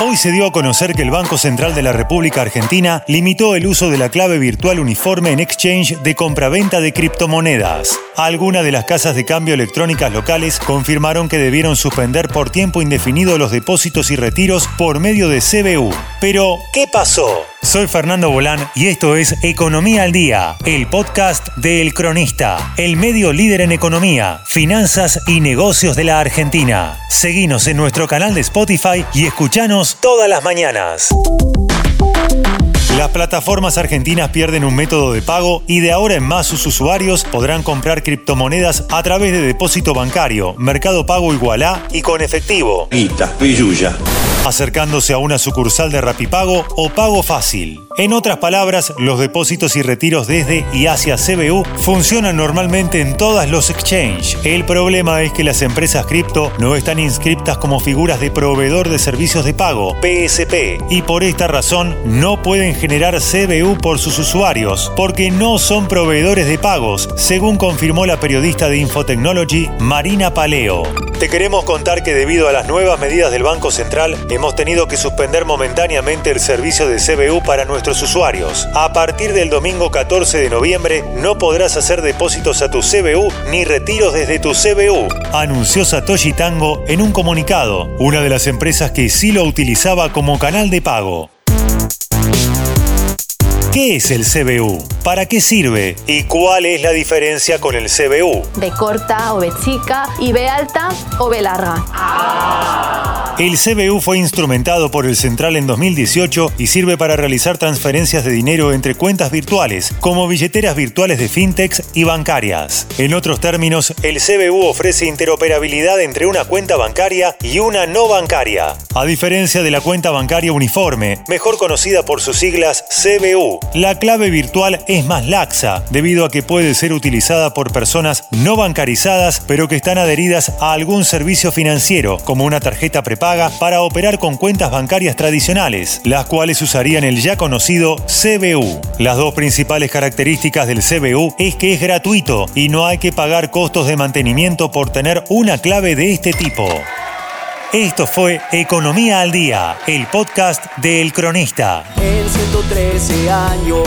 Hoy se dio a conocer que el Banco Central de la República Argentina limitó el uso de la clave virtual uniforme en exchange de compraventa de criptomonedas. Algunas de las casas de cambio electrónicas locales confirmaron que debieron suspender por tiempo indefinido los depósitos y retiros por medio de CBU. Pero, ¿qué pasó? Soy Fernando Bolán y esto es Economía al Día, el podcast de El Cronista, el medio líder en economía, finanzas y negocios de la Argentina. Seguinos en nuestro canal de Spotify y escuchanos todas las mañanas. Las plataformas argentinas pierden un método de pago y de ahora en más sus usuarios podrán comprar criptomonedas a través de depósito bancario, mercado pago igualá y con efectivo. Guita, pilluya. Acercándose a una sucursal de Rapipago o Pago Fácil. En otras palabras, los depósitos y retiros desde y hacia CBU funcionan normalmente en todas los exchanges. El problema es que las empresas cripto no están inscriptas como figuras de proveedor de servicios de pago, PSP, y por esta razón no pueden generar CBU por sus usuarios, porque no son proveedores de pagos, según confirmó la periodista de Infotechnology Marina Paleo. Te queremos contar que debido a las nuevas medidas del Banco Central, hemos tenido que suspender momentáneamente el servicio de CBU para nuestros usuarios. A partir del domingo 14 de noviembre, no podrás hacer depósitos a tu CBU ni retiros desde tu CBU, anunció Satoshi Tango en un comunicado, una de las empresas que sí lo utilizaba como canal de pago. ¿Qué es el CBU? ¿Para qué sirve? ¿Y cuál es la diferencia con el CBU? B corta o B chica y B alta o B larga. El CBU fue instrumentado por el Central en 2018 y sirve para realizar transferencias de dinero entre cuentas virtuales, como billeteras virtuales de fintechs y bancarias. En otros términos, el CBU ofrece interoperabilidad entre una cuenta bancaria y una no bancaria, a diferencia de la cuenta bancaria uniforme, mejor conocida por sus siglas CBU. La clave virtual es más laxa, debido a que puede ser utilizada por personas no bancarizadas, pero que están adheridas a algún servicio financiero, como una tarjeta prepaga para operar con cuentas bancarias tradicionales, las cuales usarían el ya conocido CBU. Las dos principales características del CBU es que es gratuito y no hay que pagar costos de mantenimiento por tener una clave de este tipo. Esto fue Economía al Día, el podcast de El Cronista. En 113 años